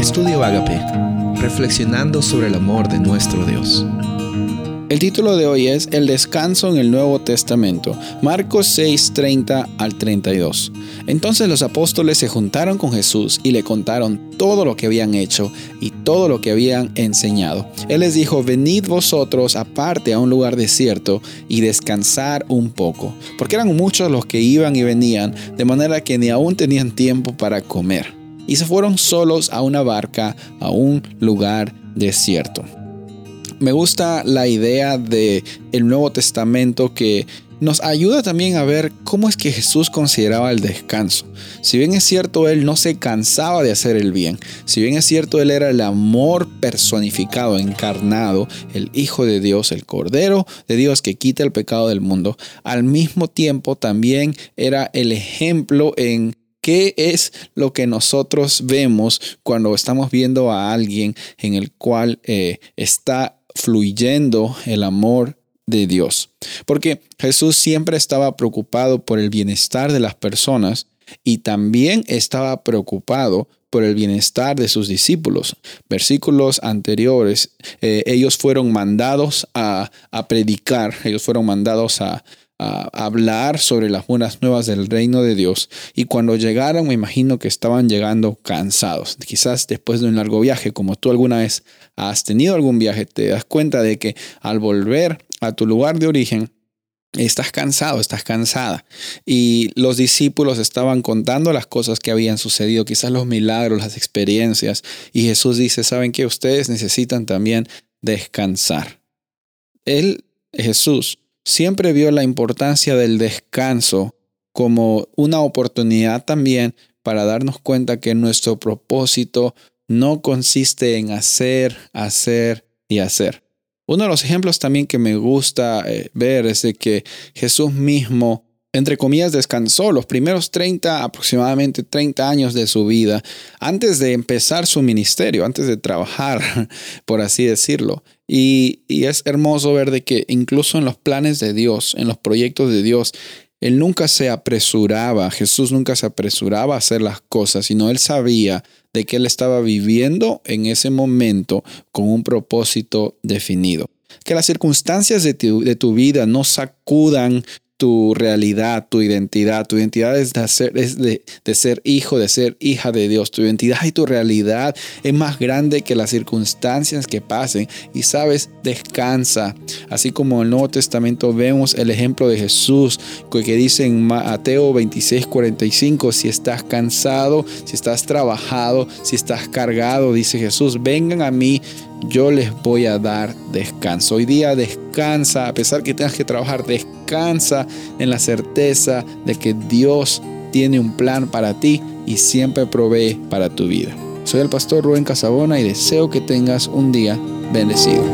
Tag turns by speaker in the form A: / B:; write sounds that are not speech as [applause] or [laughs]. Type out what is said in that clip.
A: Estudio Agape, reflexionando sobre el amor de nuestro Dios.
B: El título de hoy es El descanso en el Nuevo Testamento, Marcos 6, 30 al 32. Entonces los apóstoles se juntaron con Jesús y le contaron todo lo que habían hecho y todo lo que habían enseñado. Él les dijo, venid vosotros aparte a un lugar desierto y descansar un poco, porque eran muchos los que iban y venían, de manera que ni aún tenían tiempo para comer. Y se fueron solos a una barca a un lugar desierto. Me gusta la idea de el Nuevo Testamento que nos ayuda también a ver cómo es que Jesús consideraba el descanso. Si bien es cierto, Él no se cansaba de hacer el bien, si bien es cierto, Él era el amor personificado, encarnado, el Hijo de Dios, el Cordero de Dios que quita el pecado del mundo, al mismo tiempo también era el ejemplo en ¿Qué es lo que nosotros vemos cuando estamos viendo a alguien en el cual eh, está fluyendo el amor de Dios. Porque Jesús siempre estaba preocupado por el bienestar de las personas y también estaba preocupado por el bienestar de sus discípulos. Versículos anteriores, eh, ellos fueron mandados a, a predicar, ellos fueron mandados a, a hablar sobre las buenas nuevas del reino de Dios y cuando llegaron me imagino que estaban llegando cansados. Quizás después de un largo viaje, como tú alguna vez has tenido algún viaje, te das cuenta de que al volver a tu lugar de origen, Estás cansado, estás cansada. Y los discípulos estaban contando las cosas que habían sucedido, quizás los milagros, las experiencias. Y Jesús dice, ¿saben que ustedes necesitan también descansar? Él, Jesús, siempre vio la importancia del descanso como una oportunidad también para darnos cuenta que nuestro propósito no consiste en hacer, hacer y hacer. Uno de los ejemplos también que me gusta eh, ver es de que Jesús mismo, entre comillas, descansó los primeros 30, aproximadamente 30 años de su vida, antes de empezar su ministerio, antes de trabajar, [laughs] por así decirlo. Y, es hermoso ver de que incluso en los planes de Dios, en los proyectos de Dios, Él nunca se apresuraba, Jesús nunca se apresuraba a hacer las cosas, sino Él sabía de que Él estaba viviendo en ese momento con un propósito definido. Que las circunstancias de tu, de tu vida no sacudan tu realidad, tu identidad. Tu identidad es, de ser, hijo, de ser hija de Dios. Tu identidad y tu realidad es más grande que las circunstancias que pasen. Y sabes, descansa. Así como en el Nuevo Testamento vemos el ejemplo de Jesús que dice en Mateo 26, 45, si estás cansado, si estás trabajado, si estás cargado, dice Jesús, vengan a mí yo les voy a dar descanso. Hoy día descansa, a pesar que tengas que trabajar, descansa en la certeza de que Dios tiene un plan para ti y siempre provee para tu vida. Soy el pastor Rubén Casabona y deseo que tengas un día bendecido.